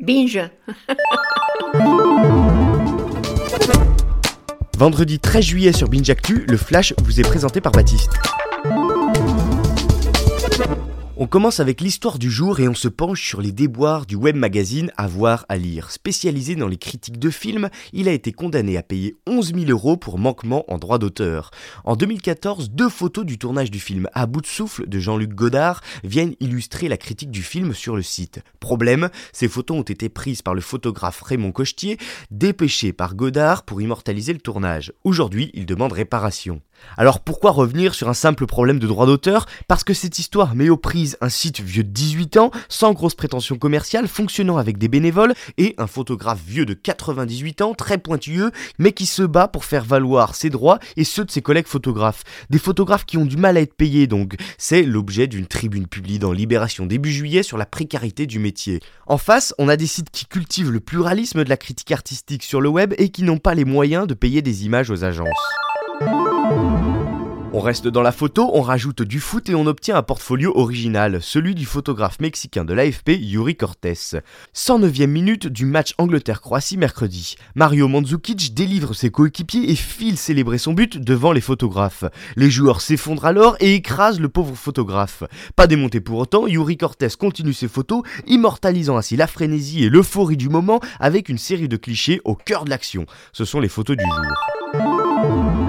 Binge. Vendredi 13 juillet sur Binge Actu, le Flash vous est présenté par Baptiste. On commence avec l'histoire du jour et on se penche sur les déboires du web magazine À à lire. Spécialisé dans les critiques de films, il a été condamné à payer 11 000 euros pour manquement en droit d'auteur. En 2014, deux photos du tournage du film À bout de souffle de Jean-Luc Godard viennent illustrer la critique du film sur le site. Problème, ces photos ont été prises par le photographe Raymond Cochetier, dépêché par Godard pour immortaliser le tournage. Aujourd'hui, il demande réparation. Alors pourquoi revenir sur un simple problème de droit d'auteur Parce que cette histoire met aux prises un site vieux de 18 ans, sans grosse prétention commerciale, fonctionnant avec des bénévoles, et un photographe vieux de 98 ans, très pointilleux, mais qui se bat pour faire valoir ses droits et ceux de ses collègues photographes. Des photographes qui ont du mal à être payés donc. C'est l'objet d'une tribune publiée dans Libération début juillet sur la précarité du métier. En face, on a des sites qui cultivent le pluralisme de la critique artistique sur le web et qui n'ont pas les moyens de payer des images aux agences. On reste dans la photo, on rajoute du foot et on obtient un portfolio original, celui du photographe mexicain de l'AFP Yuri Cortés. 109e minute du match Angleterre-Croatie mercredi. Mario Mandzukic délivre ses coéquipiers et file célébrer son but devant les photographes. Les joueurs s'effondrent alors et écrasent le pauvre photographe. Pas démonté pour autant, Yuri Cortés continue ses photos, immortalisant ainsi la frénésie et l'euphorie du moment avec une série de clichés au cœur de l'action. Ce sont les photos du jour.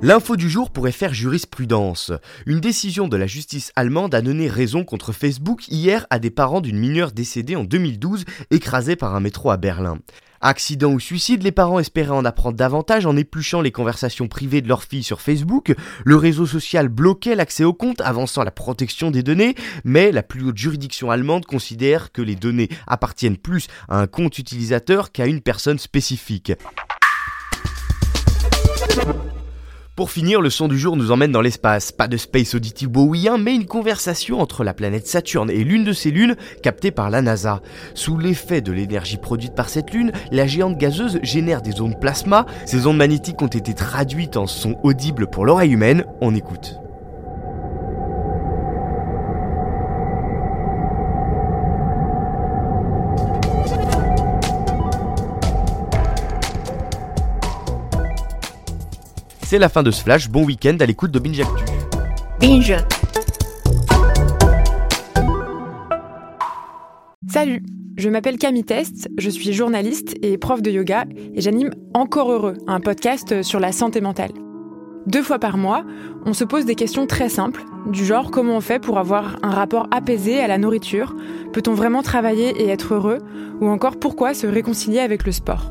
L'info du jour pourrait faire jurisprudence. Une décision de la justice allemande a donné raison contre Facebook hier à des parents d'une mineure décédée en 2012 écrasée par un métro à Berlin. Accident ou suicide, les parents espéraient en apprendre davantage en épluchant les conversations privées de leur fille sur Facebook. Le réseau social bloquait l'accès au compte, avançant la protection des données, mais la plus haute juridiction allemande considère que les données appartiennent plus à un compte utilisateur qu'à une personne spécifique. Pour finir, le son du jour nous emmène dans l'espace. Pas de Space Oddity Bowie, mais une conversation entre la planète Saturne et l'une de ses lunes captée par la NASA. Sous l'effet de l'énergie produite par cette lune, la géante gazeuse génère des ondes plasma. Ces ondes magnétiques ont été traduites en sons audibles pour l'oreille humaine. On écoute. C'est la fin de ce flash, bon week-end à l'écoute de Binge Actu. Binge. Salut, je m'appelle Camille Test, je suis journaliste et prof de yoga et j'anime Encore Heureux, un podcast sur la santé mentale. Deux fois par mois, on se pose des questions très simples, du genre comment on fait pour avoir un rapport apaisé à la nourriture, peut-on vraiment travailler et être heureux, ou encore pourquoi se réconcilier avec le sport.